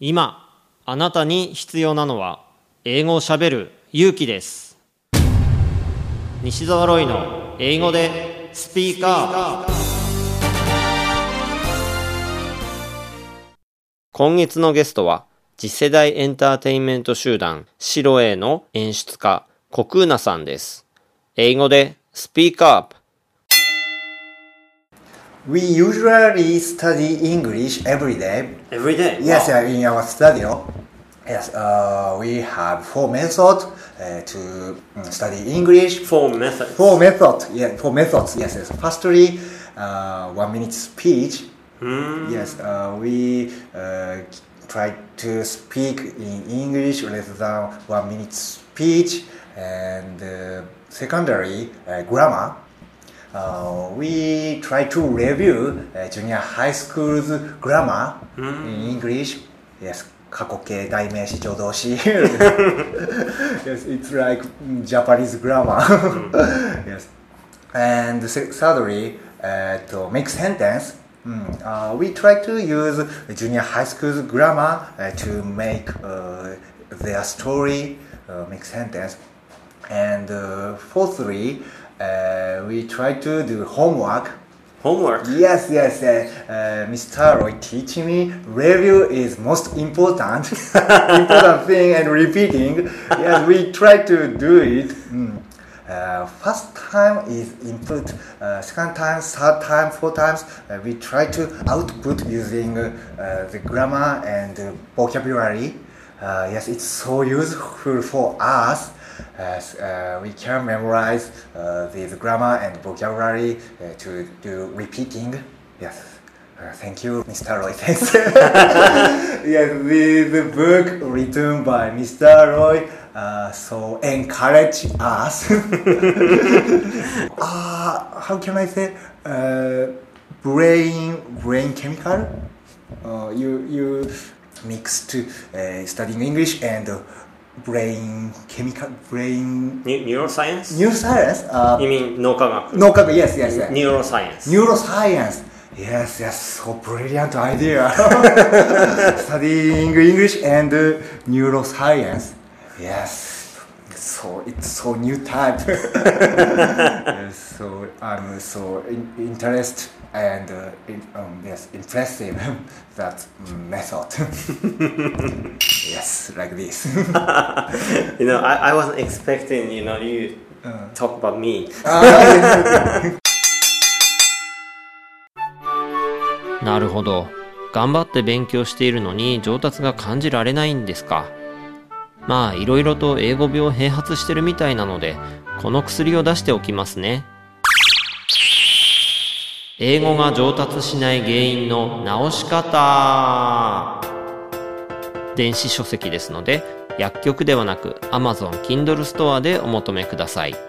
今あなたに必要なのは英語をしゃべる勇気です。西澤ロイの英語でスピーカー。今月のゲストは次世代エンターテインメント集団シロエの演出家コクーナさんです。英語でスピーカー We usually study English every day. Every day? Yes, uh, in our studio. Yes, uh, we have four methods uh, to mm, study English. Four methods Four methods. Yeah, four methods. Yes, yes. Firstly, uh, one minute speech. Yes, uh, we uh, try to speak in English rather than one minute speech. And uh, secondary, uh, grammar. Uh, we try to review uh, junior high school's grammar in English. Yes, 過去形代名詞助動詞 yes, it's like mm, Japanese grammar. yes. And se- thirdly, uh, to make sentence, mm, uh, we try to use junior high school's grammar uh, to make uh, their story uh, make sentence. And uh, fourthly, uh, we try to do homework. Homework Yes, yes, uh, uh, Mr. Roy teaching me review is most important, important thing and repeating. Yes, we try to do it. Mm. Uh, first time is input, uh, second time, third time, four times. Uh, we try to output using uh, the grammar and uh, vocabulary. Uh, yes, it's so useful for us we can memorize uh, the grammar and vocabulary uh, to do repeating. Yes. Uh, thank you, Mr. Roy. Thanks. yes, the, the book written by Mr. Roy uh, so encourage us. uh, how can I say? Uh, brain brain chemical. Uh, you you mixed uh, studying English and uh, brain chemical brain Neu- Neuroscience? neuroscience. Uh, You mean 脳科学 no, yes, yes, yes. Neuroscience Neuroscience. Yes, yes, so brilliant idea. Studying English and uh, neuroscience. Yes, so it's so new type. yes, so I'm so in, interested and uh, in, um, yes, impressive that method. Like this. You know, I, I wasn't expecting, you know, you talk about me. なるほど。頑張って勉強しているのに上達が感じられないんですか。まあ、いろいろと英語病併発してるみたいなので、この薬を出しておきますね。英語が上達しない原因の直し方電子書籍ですので、薬局ではなく Amazon Kindle ストアでお求めください。